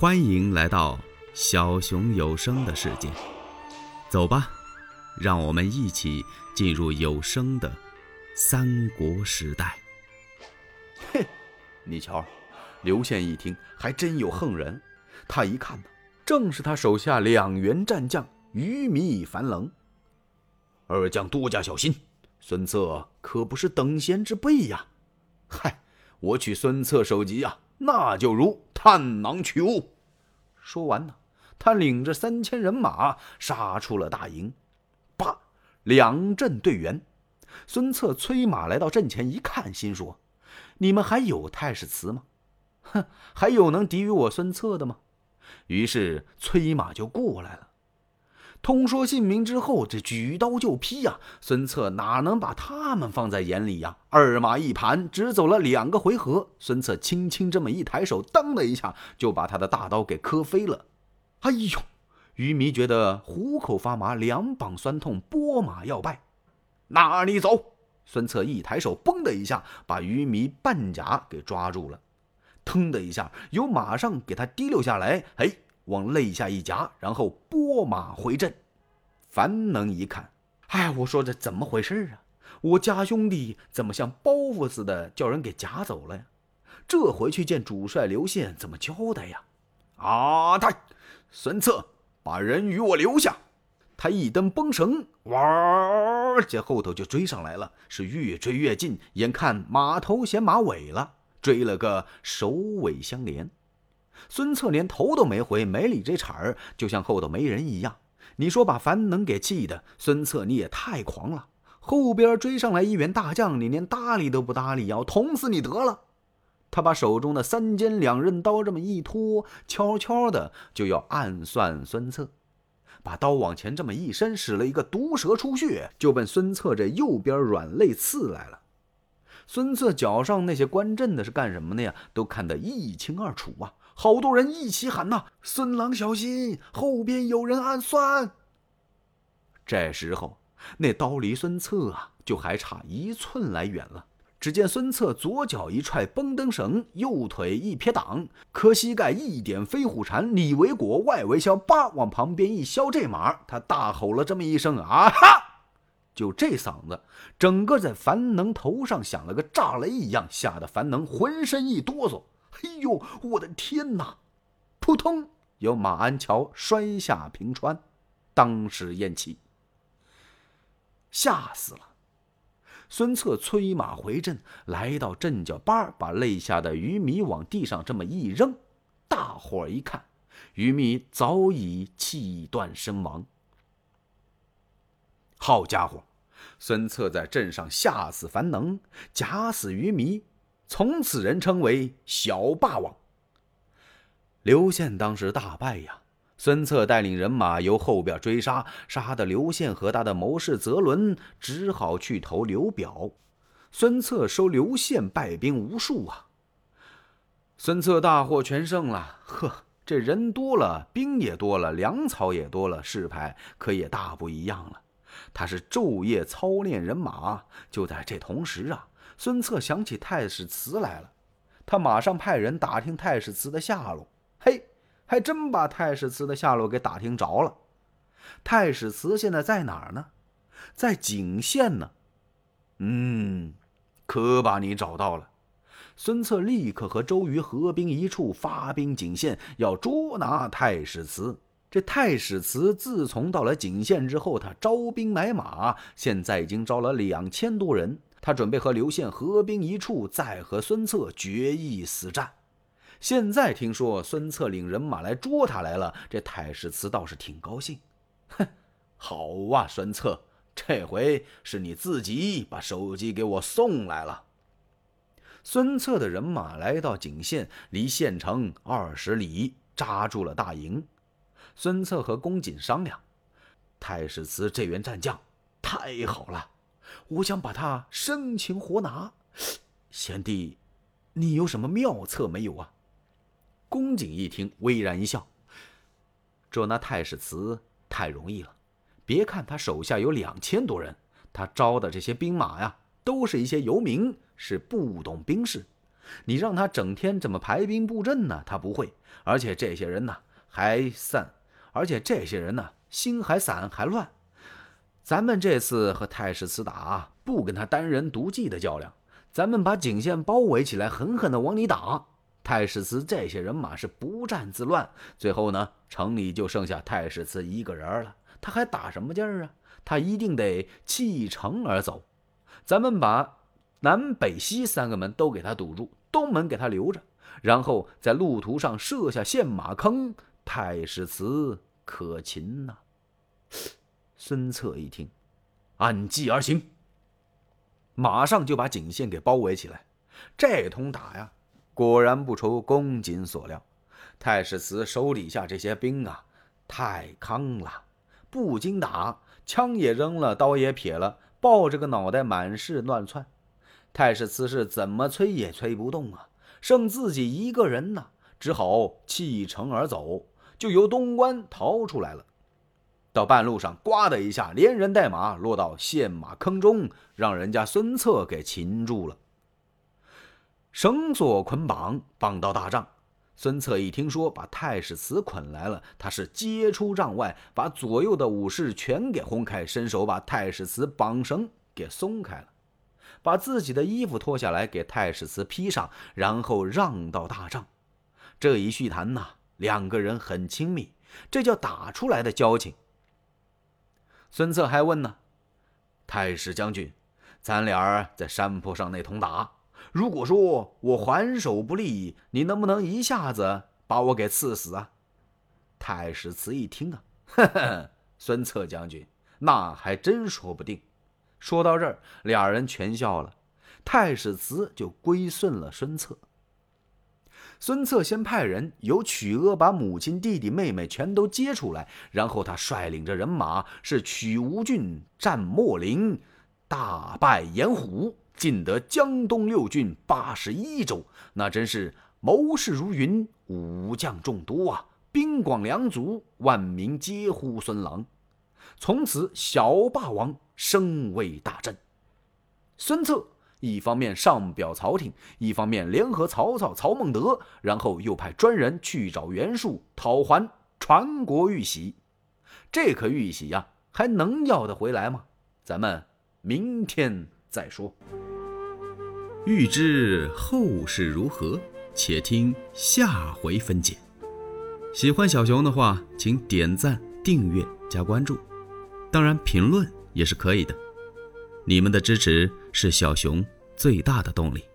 欢迎来到小熊有声的世界，走吧，让我们一起进入有声的三国时代。嘿，你瞧，刘宪一听，还真有横人。他一看呢，正是他手下两员战将于米、樊棱。二将多加小心，孙策可不是等闲之辈呀！嗨，我取孙策首级呀！那就如探囊取物。说完呢，他领着三千人马杀出了大营。叭，两阵对圆。孙策催马来到阵前一看，心说：“你们还有太史慈吗？哼，还有能敌于我孙策的吗？”于是催马就过来了。通说姓名之后，这举刀就劈呀！孙策哪能把他们放在眼里呀？二马一盘，只走了两个回合，孙策轻轻这么一抬手，当的一下就把他的大刀给磕飞了。哎呦！于迷觉得虎口发麻，两膀酸痛，拨马要败。哪里走？孙策一抬手，嘣的一下把于迷半甲给抓住了，腾的一下由马上给他提溜下来。哎。往肋下一夹，然后拨马回阵。樊能一看，哎，我说这怎么回事啊？我家兄弟怎么像包袱似的叫人给夹走了呀？这回去见主帅刘宪怎么交代呀？啊！他孙策把人与我留下。他一蹬绷绳，哇！这后头就追上来了，是越追越近，眼看马头衔马尾了，追了个首尾相连。孙策连头都没回，没理这茬儿，就像后头没人一样。你说把樊能给气的，孙策你也太狂了。后边追上来一员大将，你连搭理都不搭理，要捅死你得了。他把手中的三尖两刃刀这么一拖，悄悄的就要暗算孙策，把刀往前这么一伸，使了一个毒蛇出血，就奔孙策这右边软肋刺来了。孙策脚上那些关阵的是干什么的呀？都看得一清二楚啊！好多人一起喊呐：“孙郎小心，后边有人暗算。”这时候，那刀离孙策啊，就还差一寸来远了。只见孙策左脚一踹绷灯绳，右腿一撇挡，磕膝盖一点飞虎缠，里为裹，外为销，叭往旁边一削，这马他大吼了这么一声：“啊哈！”就这嗓子，整个在樊能头上响了个炸雷一样，吓得樊能浑身一哆嗦。哎呦，我的天哪！扑通，由马鞍桥摔下平川，当时咽气，吓死了。孙策催马回阵，来到阵脚把把肋下的鱼米往地上这么一扔，大伙儿一看，鱼米早已气断身亡。好家伙，孙策在阵上吓死樊能，假死鱼米。从此人称为小霸王。刘宪当时大败呀，孙策带领人马由后边追杀，杀的刘宪和他的谋士泽伦只好去投刘表。孙策收刘宪败兵无数啊。孙策大获全胜了，呵，这人多了，兵也多了，粮草也多了，事派可也大不一样了。他是昼夜操练人马，就在这同时啊。孙策想起太史慈来了，他马上派人打听太史慈的下落。嘿，还真把太史慈的下落给打听着了。太史慈现在在哪儿呢？在景县呢。嗯，可把你找到了。孙策立刻和周瑜合兵一处，发兵景县，要捉拿太史慈。这太史慈自从到了景县之后，他招兵买马，现在已经招了两千多人。他准备和刘宪合兵一处，再和孙策决一死战。现在听说孙策领人马来捉他来了，这太史慈倒是挺高兴。哼，好啊，孙策，这回是你自己把首级给我送来了。孙策的人马来到景县，离县城二十里，扎住了大营。孙策和公瑾商量：太史慈这员战将太好了。我想把他生擒活拿，贤弟，你有什么妙策没有啊？公瑾一听，微然一笑：“捉拿太史慈太容易了。别看他手下有两千多人，他招的这些兵马呀，都是一些游民，是不懂兵事。你让他整天怎么排兵布阵呢，他不会。而且这些人呢还散，而且这些人呢心还散还乱。咱们这次和太史慈打，不跟他单人独骑的较量，咱们把井线包围起来，狠狠的往里打。太史慈这些人马是不战自乱，最后呢，城里就剩下太史慈一个人了。他还打什么劲儿啊？他一定得弃城而走。咱们把南北西三个门都给他堵住，东门给他留着，然后在路途上设下陷马坑。太史慈可擒呐！孙策一听，按计而行，马上就把井线给包围起来。这通打呀！果然不出公瑾所料，太史慈手底下这些兵啊，太康了，不经打，枪也扔了，刀也撇了，抱着个脑袋满是乱窜。太史慈是怎么催也催不动啊，剩自己一个人呢，只好弃城而走，就由东关逃出来了。到半路上，呱的一下，连人带马落到陷马坑中，让人家孙策给擒住了。绳索捆绑，绑到大帐。孙策一听说把太史慈捆来了，他是接出帐外，把左右的武士全给轰开，伸手把太史慈绑绳给松开了，把自己的衣服脱下来给太史慈披上，然后让到大帐。这一叙谈呐，两个人很亲密，这叫打出来的交情。孙策还问呢：“太史将军，咱俩在山坡上那通打。”如果说我还手不利，你能不能一下子把我给刺死啊？太史慈一听啊，呵呵，孙策将军，那还真说不定。说到这儿，俩人全笑了。太史慈就归顺了孙策。孙策先派人由曲阿把母亲、弟弟、妹妹全都接出来，然后他率领着人马是取吴郡、战秣陵，大败严虎。尽得江东六郡八十一州，那真是谋士如云，武将众多啊！兵广粮足，万民皆呼孙郎。从此小霸王声威大振。孙策一方面上表朝廷，一方面联合曹操、曹孟德，然后又派专人去找袁术讨还传国玉玺。这颗玉玺呀，还能要得回来吗？咱们明天再说。欲知后事如何，且听下回分解。喜欢小熊的话，请点赞、订阅、加关注，当然评论也是可以的。你们的支持是小熊最大的动力。